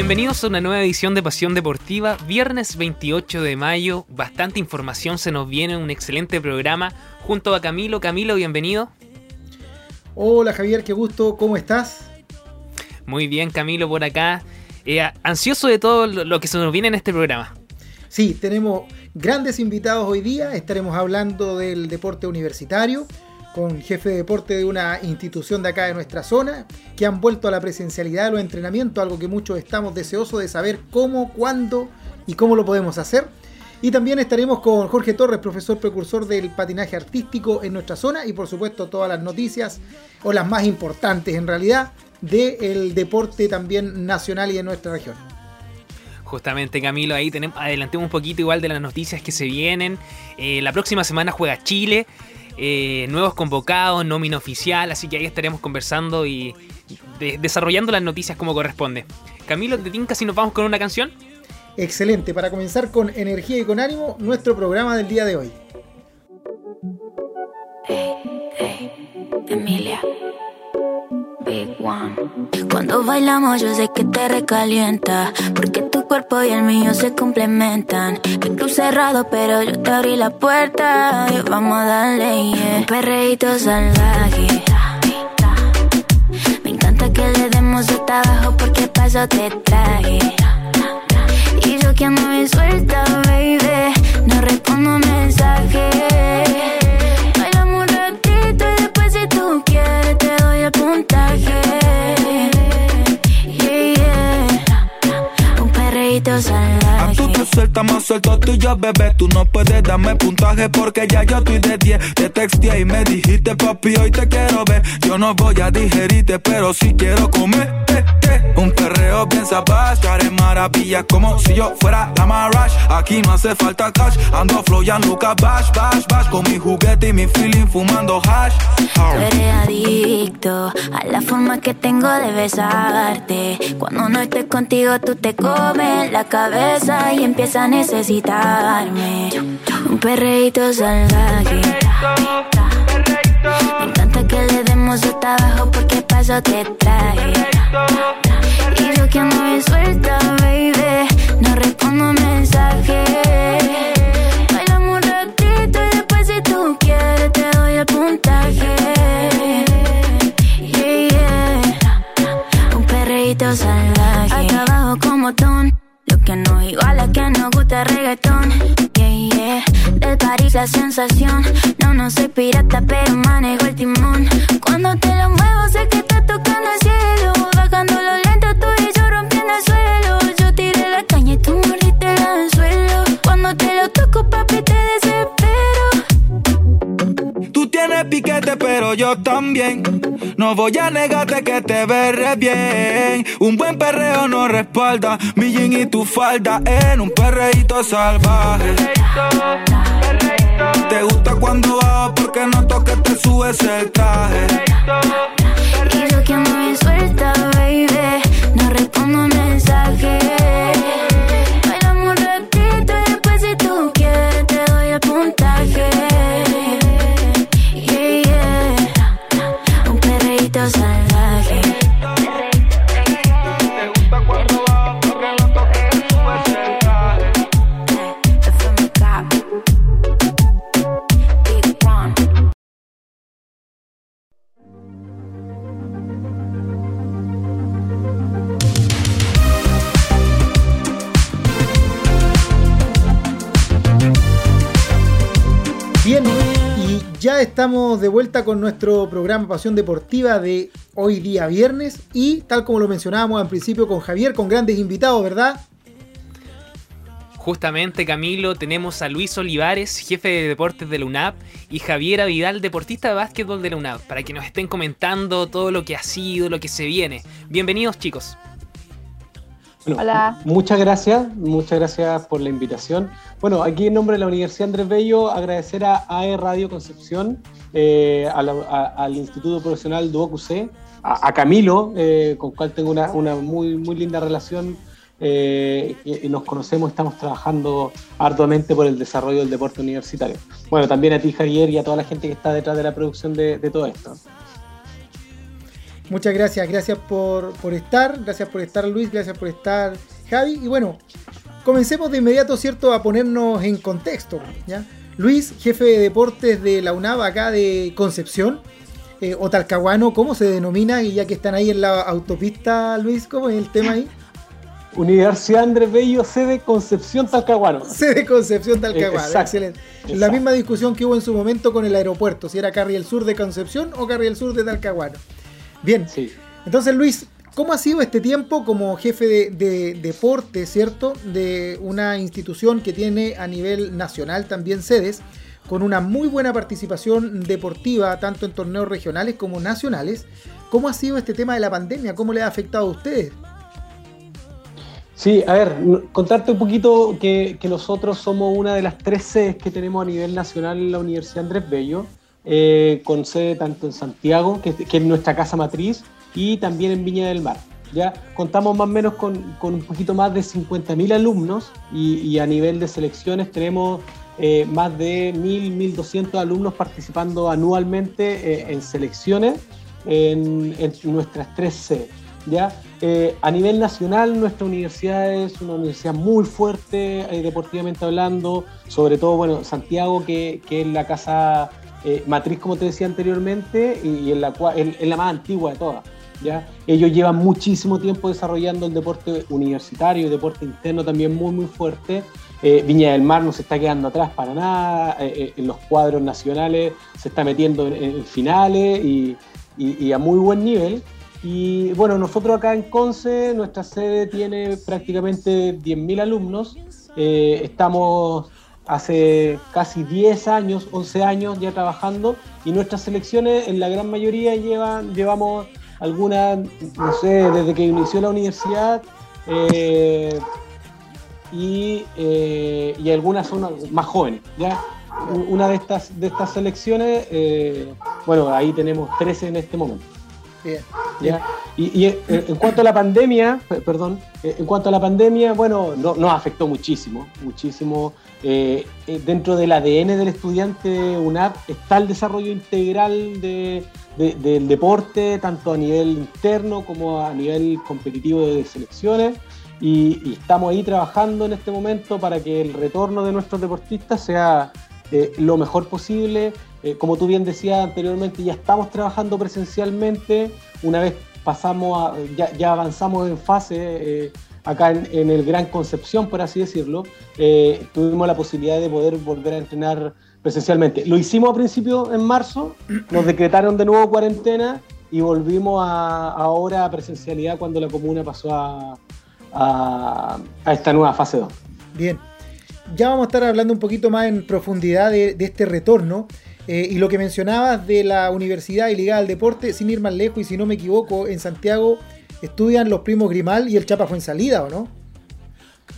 Bienvenidos a una nueva edición de Pasión Deportiva, viernes 28 de mayo. Bastante información se nos viene, un excelente programa junto a Camilo. Camilo, bienvenido. Hola Javier, qué gusto, ¿cómo estás? Muy bien, Camilo, por acá. Eh, ansioso de todo lo que se nos viene en este programa. Sí, tenemos grandes invitados hoy día. Estaremos hablando del deporte universitario con jefe de deporte de una institución de acá de nuestra zona, que han vuelto a la presencialidad de los entrenamientos, algo que muchos estamos deseosos de saber cómo, cuándo y cómo lo podemos hacer. Y también estaremos con Jorge Torres, profesor precursor del patinaje artístico en nuestra zona y por supuesto todas las noticias, o las más importantes en realidad, del deporte también nacional y de nuestra región. Justamente Camilo, ahí tenemos, adelantemos un poquito igual de las noticias que se vienen. Eh, la próxima semana juega Chile. Eh, nuevos convocados, nómina oficial, así que ahí estaremos conversando y desarrollando las noticias como corresponde. Camilo, ¿te tinca si nos vamos con una canción? Excelente, para comenzar con energía y con ánimo, nuestro programa del día de hoy. Emilia. Cuando bailamos yo sé que te recalienta Porque tu cuerpo y el mío se complementan. El club cerrado pero yo te abrí la puerta. Y vamos a darle yeah. Un perreíto salvaje. Me encanta que le demos hasta abajo porque paso te traje yo, bebé. Tú no puedes darme puntaje porque ya yo estoy de 10. Te texté y me dijiste, papi, hoy te quiero ver. Yo no voy a digerirte, pero sí quiero comer. Eh, eh. Un perreo bien sabás, haré maravillas como si yo fuera la Marash. Aquí no hace falta cash, ando flow ya Lucas bash, bash, bash. Con mi juguete y mi feeling fumando hash. Tú eres adicto a la forma que tengo de besarte. Cuando no estoy contigo, tú te comes la cabeza y empiezas a Un perreíto salvaje. Me encanta que le demos hasta abajo porque paso te traje. Y yo que ando bien suelta, La sensación. No, no soy pirata, pero manejo el timón. Cuando te lo muevo, sé que estás tocando el cielo. Bajando lo lento, tú y yo rompiendo el suelo. Yo tiré la caña y tú mordiste el anzuelo. Cuando te lo toco, papi, te desespero. Tú tienes piquete, pero yo también. No voy a negarte que te veré bien. Un buen perreo no respalda mi jean y tu falda en un perreíto salvaje. Te gusta cuando bajo porque no que te subes el traje. Y yo que me suelta, baby, no respondo mensajes. Estamos de vuelta con nuestro programa Pasión Deportiva de hoy día viernes y tal como lo mencionábamos al principio con Javier, con grandes invitados, ¿verdad? Justamente Camilo, tenemos a Luis Olivares, jefe de deportes de la UNAP, y Javiera Vidal, deportista de básquetbol de la UNAP, para que nos estén comentando todo lo que ha sido, lo que se viene. Bienvenidos chicos. Hola. Muchas gracias, muchas gracias por la invitación. Bueno, aquí en nombre de la Universidad Andrés Bello, agradecer a AE Radio Concepción, eh, al Instituto Profesional DuoQC, a, a Camilo, eh, con cual tengo una, muy, muy linda relación. Eh, y nos conocemos, estamos trabajando arduamente por el desarrollo del deporte universitario. Bueno, también a ti, Javier, y a toda la gente que está detrás de la producción de todo esto. Muchas gracias, gracias por, por estar, gracias por estar Luis, gracias por estar Javi. Y bueno, comencemos de inmediato, ¿cierto?, a ponernos en contexto. ¿ya? Luis, jefe de deportes de la UNAV acá de Concepción, eh, o Talcahuano, ¿cómo se denomina? Y ya que están ahí en la autopista, Luis, ¿cómo es el tema ahí? Universidad Andrés Bello, sede Concepción Talcahuano. Sede Concepción Talcahuano, excelente. La misma discusión que hubo en su momento con el aeropuerto, si era Carriel Sur de Concepción o Carriel Sur de Talcahuano. Bien, sí. entonces Luis, ¿cómo ha sido este tiempo como jefe de, deporte, cierto? De una institución que tiene a nivel nacional también sedes, con una muy buena participación deportiva, tanto en torneos regionales como nacionales. ¿Cómo ha sido este tema de la pandemia? ¿Cómo le ha afectado a ustedes? Sí, a ver, contarte un poquito que, nosotros somos una de las tres sedes que tenemos a nivel nacional en la Universidad Andrés Bello, eh, con sede tanto en Santiago, que, es nuestra casa matriz, y también en Viña del Mar. Ya contamos más o menos con, un poquito más de 50.000 alumnos y, a nivel de selecciones tenemos eh, más de 1.000, 1.200 alumnos participando anualmente eh, en selecciones en, nuestras tres sedes. ¿ya? A nivel nacional, nuestra universidad es una universidad muy fuerte, deportivamente hablando, sobre todo, bueno, Santiago, que, es la casa eh, matriz, como te decía anteriormente, y, en la, cual, es la más antigua de todas. ¿ya? Ellos llevan muchísimo tiempo desarrollando el deporte universitario, el deporte interno también muy, muy fuerte. Viña del Mar no se está quedando atrás para nada, en los cuadros nacionales se está metiendo en, finales y a muy buen nivel. Y bueno, nosotros acá en Conce, nuestra sede tiene prácticamente 10.000 alumnos. Eh, estamos hace casi 10 años, 11 años ya trabajando y nuestras selecciones en la gran mayoría llevan, llevamos algunas, no sé, desde que inició la universidad eh, y, eh, y, algunas son más jóvenes. ¿ya? Una de estas, de estas selecciones, bueno, ahí tenemos 13 en este momento. Bien. Y, en cuanto a la pandemia, perdón, en cuanto a la pandemia, bueno, no, nos afectó muchísimo, muchísimo. Eh, eh, dentro del ADN del estudiante UNAP está el desarrollo integral de, del deporte, tanto a nivel interno como a nivel competitivo de selecciones. Y, estamos ahí trabajando en este momento para que el retorno de nuestros deportistas sea eh, lo mejor posible eh, como tú bien decías anteriormente, ya estamos trabajando presencialmente. Una vez pasamos, ya, avanzamos en fase eh, acá en, el Gran Concepción, por así decirlo, tuvimos la posibilidad de poder volver a entrenar presencialmente. Lo hicimos a principio en marzo, nos decretaron de nuevo cuarentena y volvimos a, ahora a presencialidad cuando la comuna pasó a, esta nueva fase 2. Bien, ya vamos a estar hablando un poquito más en profundidad de, de este retorno. Eh, y lo que mencionabas de la universidad y ligada al deporte, sin ir más lejos, y si no me equivoco, en Santiago estudian los primos Grimal y el Chapa fue en salida, ¿o no?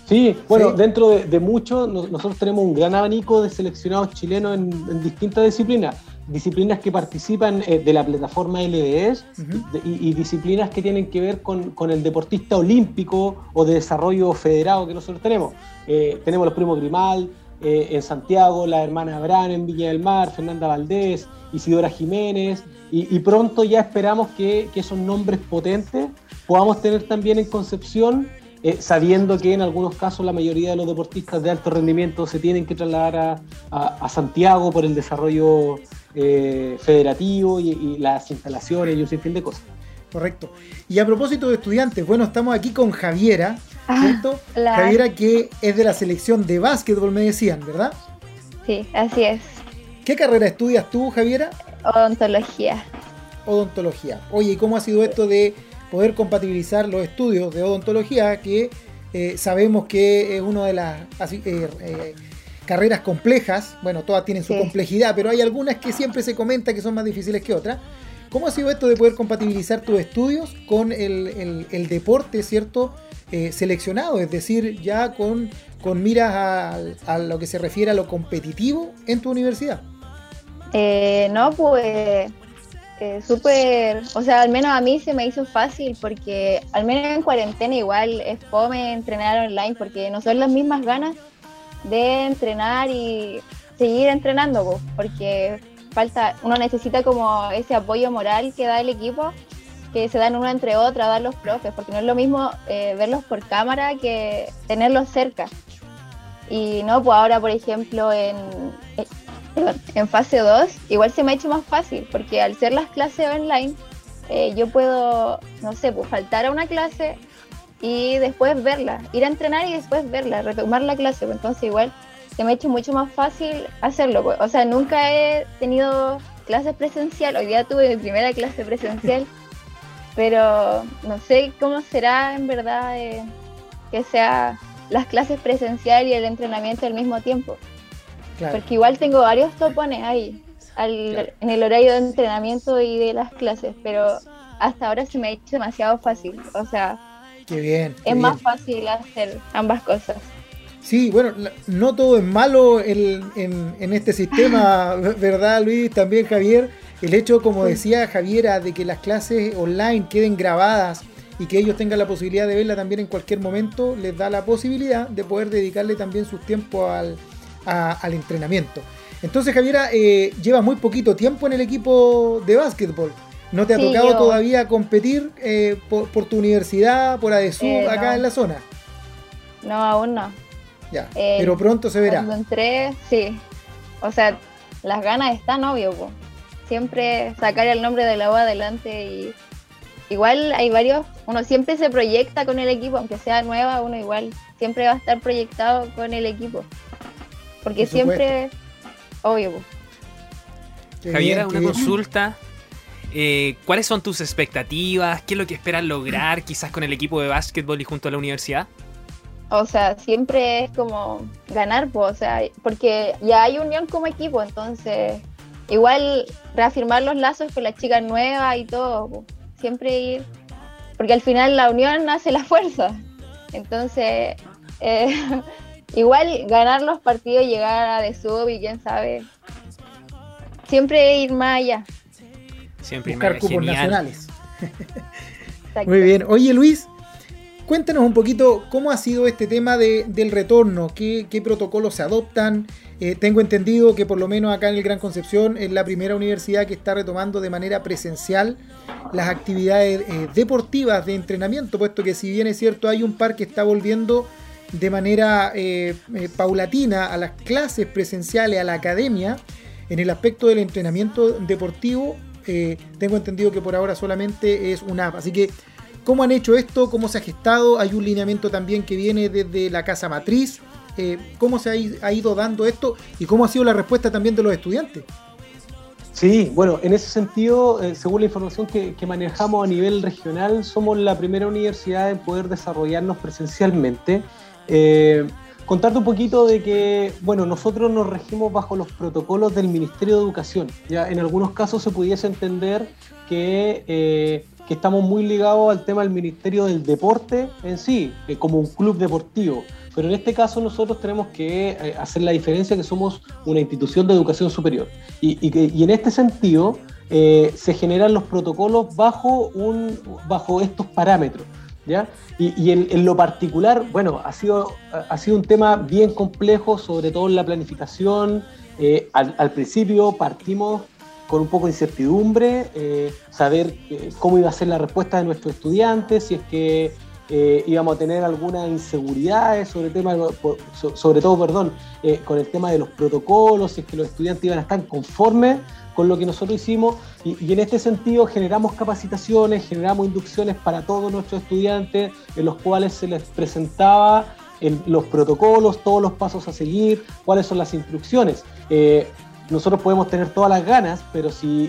Sí, bueno, dentro de, mucho, nosotros tenemos un gran abanico de seleccionados chilenos en, distintas disciplinas. Disciplinas que participan eh, de la plataforma LDS y, disciplinas que tienen que ver con, el deportista olímpico o de desarrollo federado que nosotros tenemos. Eh, tenemos los primos Grimal, eh, en Santiago, la hermana Abraham en Villa del Mar, Fernanda Valdés, Isidora Jiménez, y, pronto ya esperamos que, esos nombres potentes podamos tener también en Concepción, sabiendo que en algunos casos la mayoría de los deportistas de alto rendimiento se tienen que trasladar a, Santiago por el desarrollo eh, federativo y, y las instalaciones y un sinfín de cosas. Correcto. Y a propósito de estudiantes, bueno, estamos aquí con Javiera, ah, ¿cierto? Javiera que es de la selección de básquetbol, me decían, ¿verdad? Sí, así es. ¿Qué carrera estudias tú, Javiera? Odontología. Odontología. Oye, ¿y cómo ha sido esto de poder compatibilizar los estudios de odontología, que eh, sabemos que es una de las eh, eh, carreras complejas? Bueno, todas tienen su complejidad, pero hay algunas que siempre se comenta que son más difíciles que otras. ¿Cómo ha sido esto de poder compatibilizar tus estudios con el, deporte, ¿cierto? Eh, seleccionado, es decir, ya con, con miras a, lo que se refiere a lo competitivo en tu universidad. Eh, no, pues eh, súper, o sea, al menos a mí se me hizo fácil porque al menos en cuarentena igual es fome entrenar online porque no son las mismas ganas de entrenar y seguir entrenando, porque falta, uno necesita como ese apoyo moral que da el equipo que se dan una entre otra, dar los profes, porque no es lo mismo eh, verlos por cámara que tenerlos cerca. Y no, pues ahora, por ejemplo, en, en fase 2, igual se me ha hecho más fácil, porque al ser las clases online, eh, yo puedo, no sé, pues faltar a una clase y después verla, ir a entrenar y después verla, retomar la clase, pues entonces igual se me ha hecho mucho más fácil hacerlo. Pues. O sea, nunca he tenido clases presencial, hoy día tuve mi primera clase presencial, pero no sé cómo será en verdad eh, que sea las clases presencial y el entrenamiento al mismo tiempo. Porque igual tengo varios topones ahí en el horario de entrenamiento y de las clases, pero hasta ahora se me ha hecho demasiado fácil. O sea, qué bien, es más fácil hacer ambas cosas. Sí, bueno, no todo es malo en, en, este sistema, ¿verdad Luis? También Javier, el hecho, como decía Javiera, de que las clases online queden grabadas y que ellos tengan la posibilidad de verla también en cualquier momento, les da la posibilidad de poder dedicarle también su tiempo al, al entrenamiento. Entonces, Javiera, eh, lleva muy poquito tiempo en el equipo de básquetbol. ¿No te ha tocado todavía competir eh, por, tu universidad, por ADESU, eh, acá en la zona? No, aún no. Ya, pero pronto se verá. Cuando entré, sí. O sea, las ganas están, obvio. Siempre sacar el nombre de la U adelante y igual hay varios, uno siempre se proyecta con el equipo, aunque sea nueva, uno igual siempre va a estar proyectado con el equipo. Porque siempre obvio. Javiera, una consulta. Eh, ¿Cuáles son tus expectativas? ¿Qué es lo que esperas lograr quizás con el equipo de básquetbol y junto a la universidad? O sea, siempre es como ganar, o sea, porque ya hay unión como equipo, entonces igual reafirmar los lazos con las chicas nuevas y todo, siempre ir, porque al final la unión hace la fuerza, entonces eh, igual ganar los partidos, llegar a de sub y quién sabe. Siempre ir más allá. Siempre Buscar cupos nacionales. Muy bien. Oye Luis, cuéntanos un poquito cómo ha sido este tema de, del retorno, qué, protocolos se adoptan. Eh, tengo entendido que por lo menos acá en el Gran Concepción es la primera universidad que está retomando de manera presencial las actividades eh, deportivas de entrenamiento, puesto que si bien es cierto hay un par que está volviendo de manera eh, eh, paulatina a las clases presenciales, a la academia, en el aspecto del entrenamiento deportivo, eh, tengo entendido que por ahora solamente es una app. Así que, ¿cómo han hecho esto? ¿Cómo se ha gestado? Hay un lineamiento también que viene desde la casa matriz. ¿Cómo se ha, ido dando esto? ¿Y cómo ha sido la respuesta también de los estudiantes? Sí, bueno, en ese sentido, según la información que, manejamos a nivel regional, somos la primera universidad en poder desarrollarnos presencialmente. Eh, contarte un poquito de que, bueno, nosotros nos regimos bajo los protocolos del Ministerio de Educación. Ya en algunos casos se pudiese entender que, eh, que estamos muy ligados al tema del Ministerio del Deporte en sí, eh, como un club deportivo. Pero en este caso nosotros tenemos que eh, hacer la diferencia que somos una institución de educación superior. Y, y, y en este sentido se generan los protocolos bajo, un, bajo estos parámetros. ¿Ya? Y, en, lo particular, bueno, ha sido, ha sido un tema bien complejo, sobre todo en la planificación. Eh, al, principio partimos con un poco de incertidumbre, eh, saber eh, cómo iba a ser la respuesta de nuestros estudiantes, si es que íbamos a tener alguna inseguridad sobre, tema, sobre todo perdón, con el tema de los protocolos, si es que los estudiantes iban a estar conformes con lo que nosotros hicimos y, en este sentido generamos capacitaciones, generamos inducciones para todos nuestros estudiantes en los cuales se les presentaba los protocolos, todos los pasos a seguir, cuáles son las instrucciones. Eh, nosotros podemos tener todas las ganas, pero si,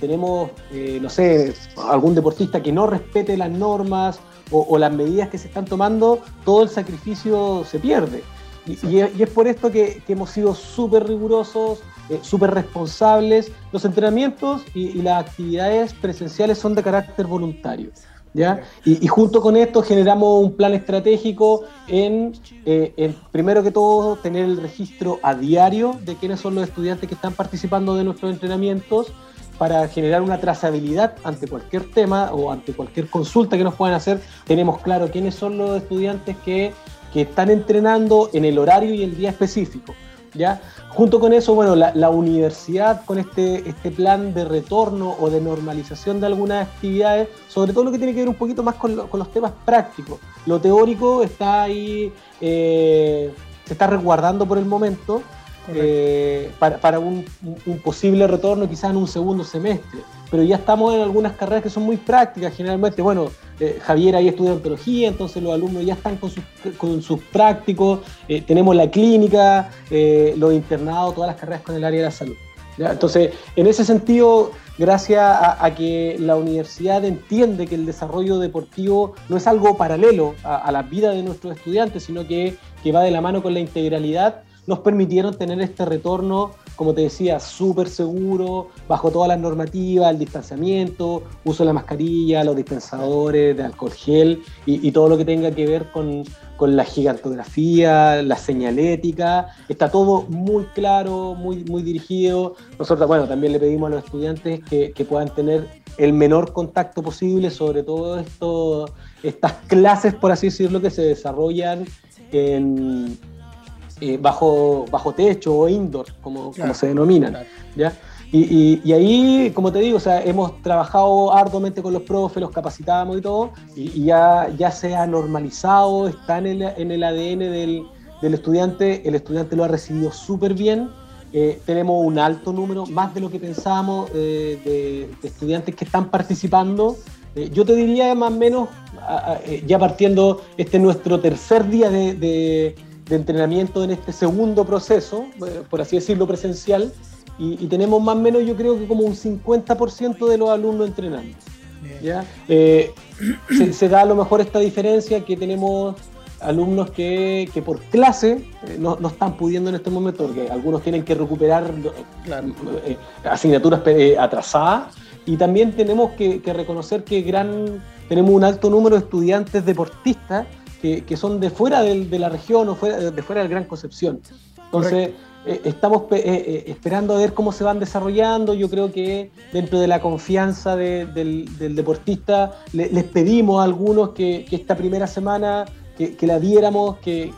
tenemos, eh, no sé, algún deportista que no respete las normas o, las medidas que se están tomando, todo el sacrificio se pierde. Y, es por esto que hemos sido súper rigurosos, eh, súper responsables. Los entrenamientos y, las actividades presenciales son de carácter voluntario. ¿Ya? Y, junto con esto generamos un plan estratégico en, eh, en, primero que todo, tener el registro a diario de quiénes son los estudiantes que están participando de nuestros entrenamientos para generar una trazabilidad ante cualquier tema o ante cualquier consulta que nos puedan hacer. Tenemos claro quiénes son los estudiantes que, que están entrenando en el horario y el día específico. ¿ya? Junto con eso, bueno, la, universidad con este, este plan de retorno o de normalización de algunas actividades, sobre todo lo que tiene que ver un poquito más con, los temas prácticos. Lo teórico está ahí, eh, se está resguardando por el momento eh, para, un, posible retorno quizás en un segundo semestre. Pero ya estamos en algunas carreras que son muy prácticas, generalmente, bueno, eh, Javier ahí estudia ontología, entonces los alumnos ya están con sus, con sus prácticos, eh, tenemos la clínica, los internados, todas las carreras con el área de la salud. Entonces, en ese sentido, gracias a, que la universidad entiende que el desarrollo deportivo no es algo paralelo a, la vida de nuestros estudiantes, sino que, que va de la mano con la integralidad, nos permitieron tener este retorno, como te decía, súper seguro, bajo todas las normativas, el distanciamiento, uso de la mascarilla, los dispensadores de alcohol gel y, todo lo que tenga que ver con, la gigantografía, la señalética. Está todo muy claro, muy, muy dirigido. Nosotros, bueno, también le pedimos a los estudiantes que, que puedan tener el menor contacto posible, sobre todo esto, estas clases, por así decirlo, que se desarrollan en eh, bajo, bajo techo o indoor, como, como se denominan. ¿ya? Y, y, ahí, como te digo, o sea, hemos trabajado arduamente con los profes, los capacitamos y todo, y, ya, ya se ha normalizado, está en el, en el ADN del, del estudiante, el estudiante lo ha recibido súper bien. Eh, tenemos un alto número, más de lo que pensábamos, eh, de, estudiantes que están participando. yo te diría más o menos, ya partiendo, este nuestro tercer día de de entrenamiento en este segundo proceso, eh, por así decirlo, presencial, y, tenemos más o menos, yo creo que como un 50% de los alumnos entrenando. ¿ya? Eh, se, da a lo mejor esta diferencia que tenemos alumnos que, que por clase eh, no, no, están pudiendo en este momento, porque algunos tienen que recuperar asignaturas atrasadas, y también tenemos que, que reconocer que gran, tenemos un alto número de estudiantes deportistas que, son de fuera de la región o fuera, de fuera del Gran Concepción. Entonces, eh, estamos eh, eh, esperando a ver cómo se van desarrollando. Yo creo que dentro de la confianza del, deportista, les pedimos a algunos que, esta primera semana que, la diéramos, que,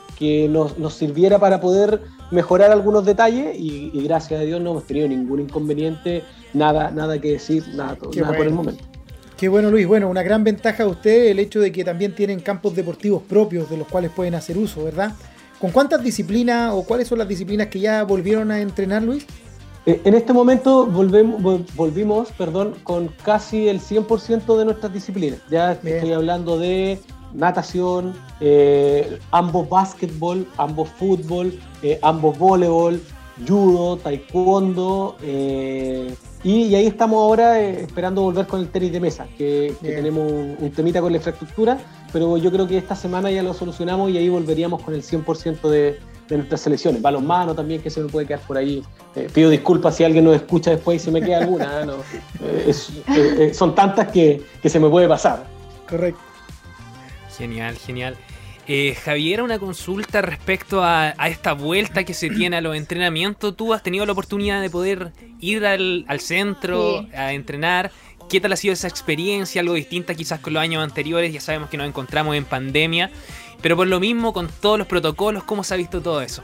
nos, sirviera para poder mejorar algunos detalles y, gracias a Dios no hemos tenido ningún inconveniente, nada, nada que decir, nada, nada por el momento. Qué bueno Luis, bueno, una gran ventaja de usted el hecho de que también tienen campos deportivos propios de los cuales pueden hacer uso, ¿verdad? ¿Con cuántas disciplinas o cuáles son las disciplinas que ya volvieron a entrenar Luis? Eh, en este momento volvemos, volvimos perdón, con casi el 100% de nuestras disciplinas. Ya estoy hablando de natación, eh, ambos básquetbol, ambos fútbol, eh, ambos voleibol, judo, taekwondo, y, ahí estamos ahora eh, esperando volver con el tenis de mesa, que, tenemos un, temita con la infraestructura, pero yo creo que esta semana ya lo solucionamos y ahí volveríamos con el 100% de, de nuestras selecciones. Balonmano también, que se me puede quedar por ahí. Eh, pido disculpas si alguien nos escucha después y se me queda alguna. ¿eh? son tantas que, que se me puede pasar. Correcto. Genial, genial. Eh, Javier, una consulta respecto a, esta vuelta que se tiene a los entrenamientos. ¿Tú has tenido la oportunidad de poder ir al, centro a entrenar? ¿Qué tal ha sido esa experiencia? Algo distinta quizás con los años anteriores. Ya sabemos que nos encontramos en pandemia. Pero por lo mismo, con todos los protocolos, ¿cómo se ha visto todo eso?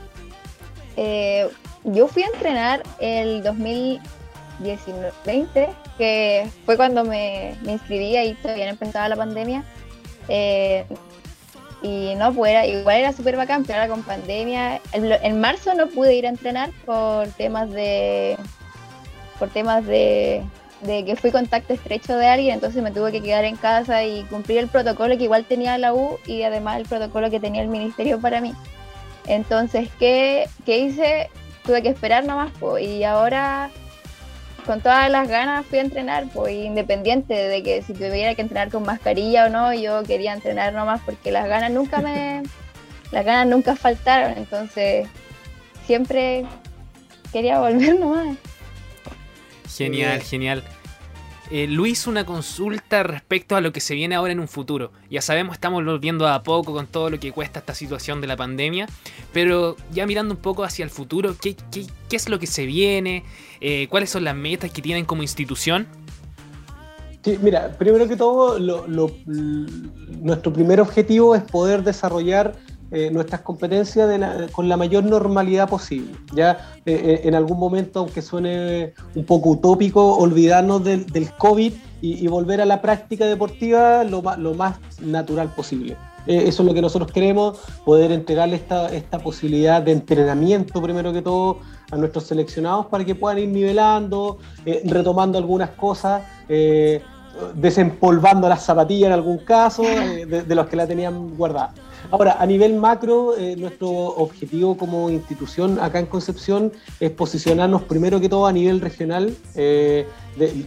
Eh, yo fui a entrenar el 2019, que fue cuando me, inscribí y todavía empezaba la pandemia. Eh, y no, pues igual era súper bacán, pero ahora con pandemia. En, marzo no pude ir a entrenar por temas de. por temas de, de que fui contacto estrecho de alguien, entonces me tuve que quedar en casa y cumplir el protocolo que igual tenía la U y además el protocolo que tenía el ministerio para mí. Entonces, ¿qué, qué hice? Tuve que esperar nomás, pues, y ahora con todas las ganas fui a entrenar, pues independiente de que si tuviera que entrenar con mascarilla o no, yo quería entrenar nomás porque las ganas nunca me, las ganas nunca faltaron, entonces siempre quería volver nomás. Genial, genial. Eh, Luis, una consulta respecto a lo que se viene ahora en un futuro. Ya sabemos, estamos volviendo a poco con todo lo que cuesta esta situación de la pandemia, pero ya mirando un poco hacia el futuro, ¿qué, es lo que se viene? Eh, ¿Cuáles son las metas que tienen como institución? Mira, primero que todo, nuestro primer objetivo es poder desarrollar eh, nuestras competencias con la mayor normalidad posible. Ya eh, en algún momento, aunque suene un poco utópico, olvidarnos del, COVID y, volver a la práctica deportiva lo, lo más natural posible. eso es lo que nosotros queremos, poder entregarle esta, esta posibilidad de entrenamiento, primero que todo, a nuestros seleccionados para que puedan ir nivelando, retomando algunas cosas desempolvando las zapatillas en algún caso, eh, de, los que la tenían guardada. Ahora, a nivel macro, eh, nuestro objetivo como institución acá en Concepción es posicionarnos primero que todo a nivel regional eh,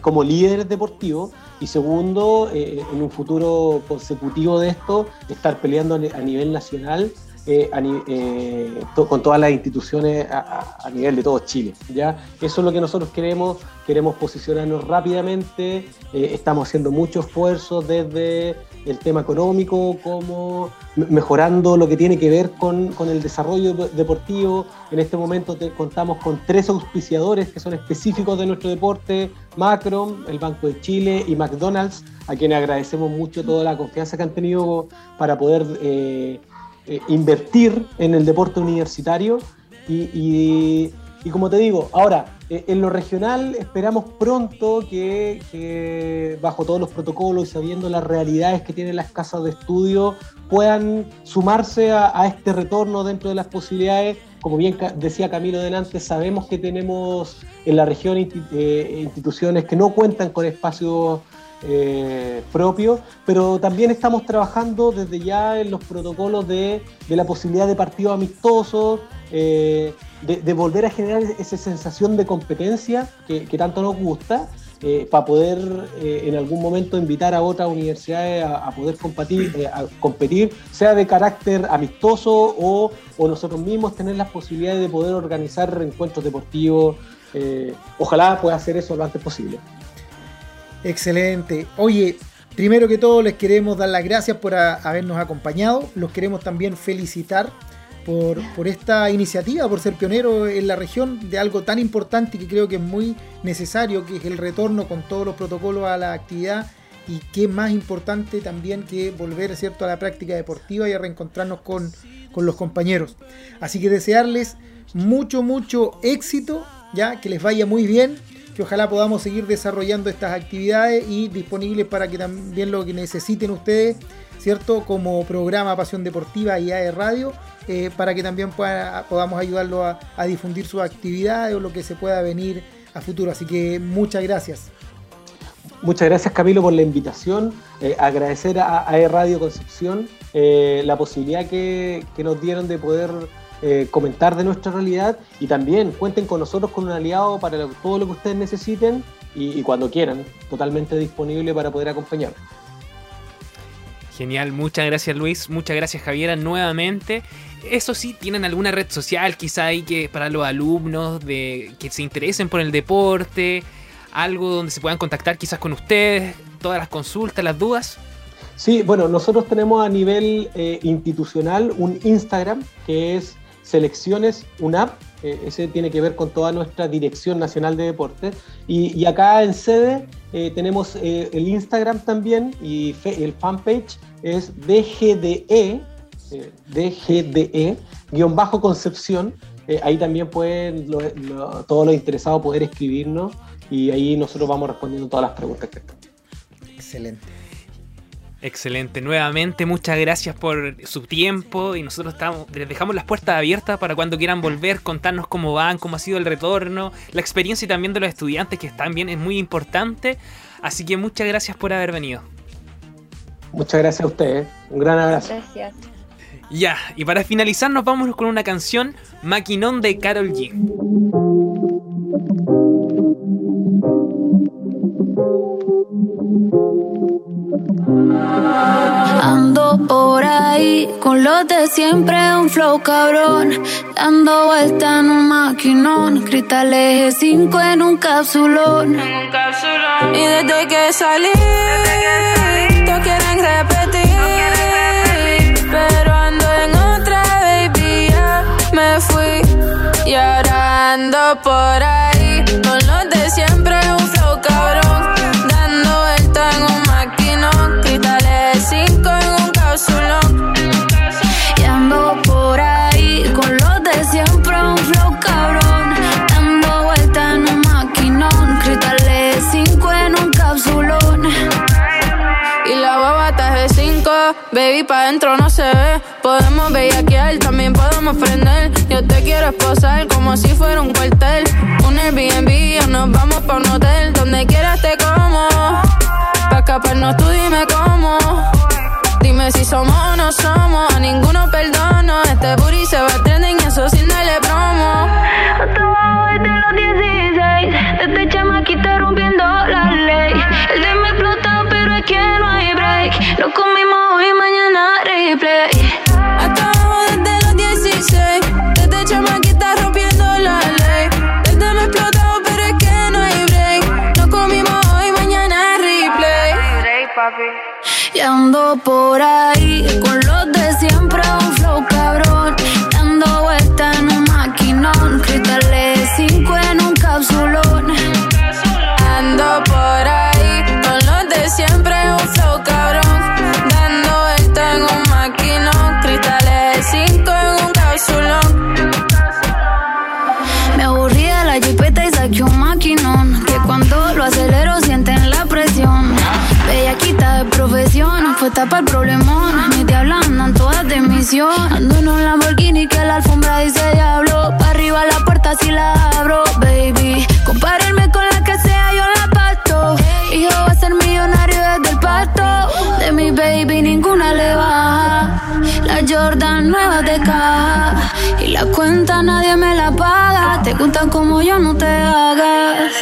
como líderes deportivos y segundo, en un futuro consecutivo de esto, estar peleando a nivel nacional eh, eh, con todas las instituciones a, nivel de todo Chile. ¿ya? Eso es lo que nosotros queremos, queremos posicionarnos rápidamente, eh, estamos haciendo mucho esfuerzo desde el tema económico, como mejorando lo que tiene que ver con, el desarrollo deportivo. En este momento contamos con tres auspiciadores que son específicos de nuestro deporte, Macron, el Banco de Chile y McDonald's, a quienes agradecemos mucho toda la confianza que han tenido para poder eh, invertir en el deporte universitario y, como te digo, ahora, eh, en lo regional esperamos pronto que, bajo todos los protocolos y sabiendo las realidades que tienen las casas de estudio, puedan sumarse a, este retorno dentro de las posibilidades. Como bien decía Camilo delante, sabemos que tenemos en la región eh, instituciones que no cuentan con espacios eh, propio, pero también estamos trabajando desde ya en los protocolos de, la posibilidad de partidos amistosos, eh, de, volver a generar esa sensación de competencia que, tanto nos gusta, eh, para poder en algún momento invitar a otras universidades a, poder competir, sea de carácter amistoso o, o, nosotros mismos tener las posibilidades de poder organizar encuentros deportivos. ojalá pueda hacer eso lo antes posible. Excelente. Oye, primero que todo les queremos dar las gracias por habernos acompañado. Los queremos también felicitar por, por, esta iniciativa, por ser pionero en la región de algo tan importante que creo que es muy necesario, que es el retorno con todos los protocolos a la actividad y qué más importante también que volver ¿cierto? a la práctica deportiva y a reencontrarnos con, con los compañeros. Así que desearles mucho, mucho éxito, ya que les vaya muy bien ojalá podamos seguir desarrollando estas actividades y disponibles para que también lo que necesiten ustedes, ¿cierto? Como programa Pasión Deportiva y AE Radio, eh, para que también podamos ayudarlo a, difundir sus actividades o lo que se pueda venir a futuro. Así que muchas gracias. Muchas gracias Camilo por la invitación. Eh, agradecer a AE Radio Concepción eh, la posibilidad que nos dieron de poder eh, comentar de nuestra realidad y también cuenten con nosotros con un aliado para todo lo que ustedes necesiten y, cuando quieran, totalmente disponible para poder acompañar. Genial, muchas gracias Luis, muchas gracias Javiera nuevamente. Eso sí, tienen alguna red social quizá ahí que para los alumnos de que se interesen por el deporte, algo donde se puedan contactar quizás con ustedes, todas las consultas, las dudas. Sí, bueno, nosotros tenemos a nivel eh, institucional un Instagram que es selecciones UNAP, eh, ese tiene que ver con toda nuestra Dirección Nacional de Deportes. Y, acá en sede eh, tenemos eh, el Instagram también y el fanpage es DGDE, DGDE, guion bajo Concepción. ahí también pueden todos los interesados poder escribirnos y ahí nosotros vamos respondiendo todas las preguntas que están. Excelente. Excelente, nuevamente muchas gracias por su tiempo y nosotros estamos, les dejamos las puertas abiertas para cuando quieran volver, contarnos cómo van, cómo ha sido el retorno, la experiencia y también de los estudiantes que están bien es muy importante, así que muchas gracias por haber venido. Muchas gracias a ustedes, un gran abrazo. Gracias. Ya, y para finalizar nos vamos con una canción, Maquinón de Carol G. los de siempre, un flow cabrón. Dando vuelta en un maquinón, cristales 5 en un capsulón. Y desde que salí, todos quieren repetir. Pero ando en otra, baby, ya me fui. Y ahora ando por ahí con los de siempre, un flow cabrón. Y ando y pa' dentro no se ve. Podemos bellaquear, también podemos prender. Yo te quiero esposar como si fuera un cuartel. Un Airbnb o nos vamos pa' un hotel. Donde quieras te como. Pa' escaparnos tú dime cómo. Dime si somos o no somos. A ninguno perdono. Este booty se va a trending y eso sin darle promo. Hasta abajo desde los 16. Desde chamaquita rompiendo la ley. El de me explota, pero es que no hay break. Lo comimos hoy, mañana replay. Hasta abajo desde los 16. Desde chamaquita rompiendo la ley. Desde me explotado, pero es que no hay break. Nos comimos hoy, mañana replay. Y ando por ahí con los tapa el problemón. Mis diablas andan todas de misión. Ando en un Lamborghini que la alfombra dice diablo. Pa' arriba la puerta si la abro, baby. Compárenme con la que sea, yo la pasto. Hijo va a ser millonario desde el pasto. De mi baby ninguna le baja. La Jordan nueva de caja. Y la cuenta nadie me la paga. Te gustan como yo, no te hagas.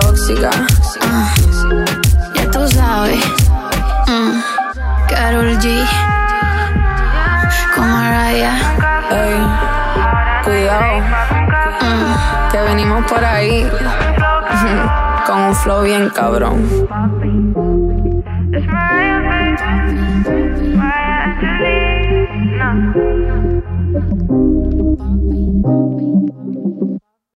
Tóxica. Ah, ya tú sabes. Mm, Carol G. Con Mariah. Ey, cuidado, Mm. que venimos por ahí. Con un flow bien cabrón. Papi.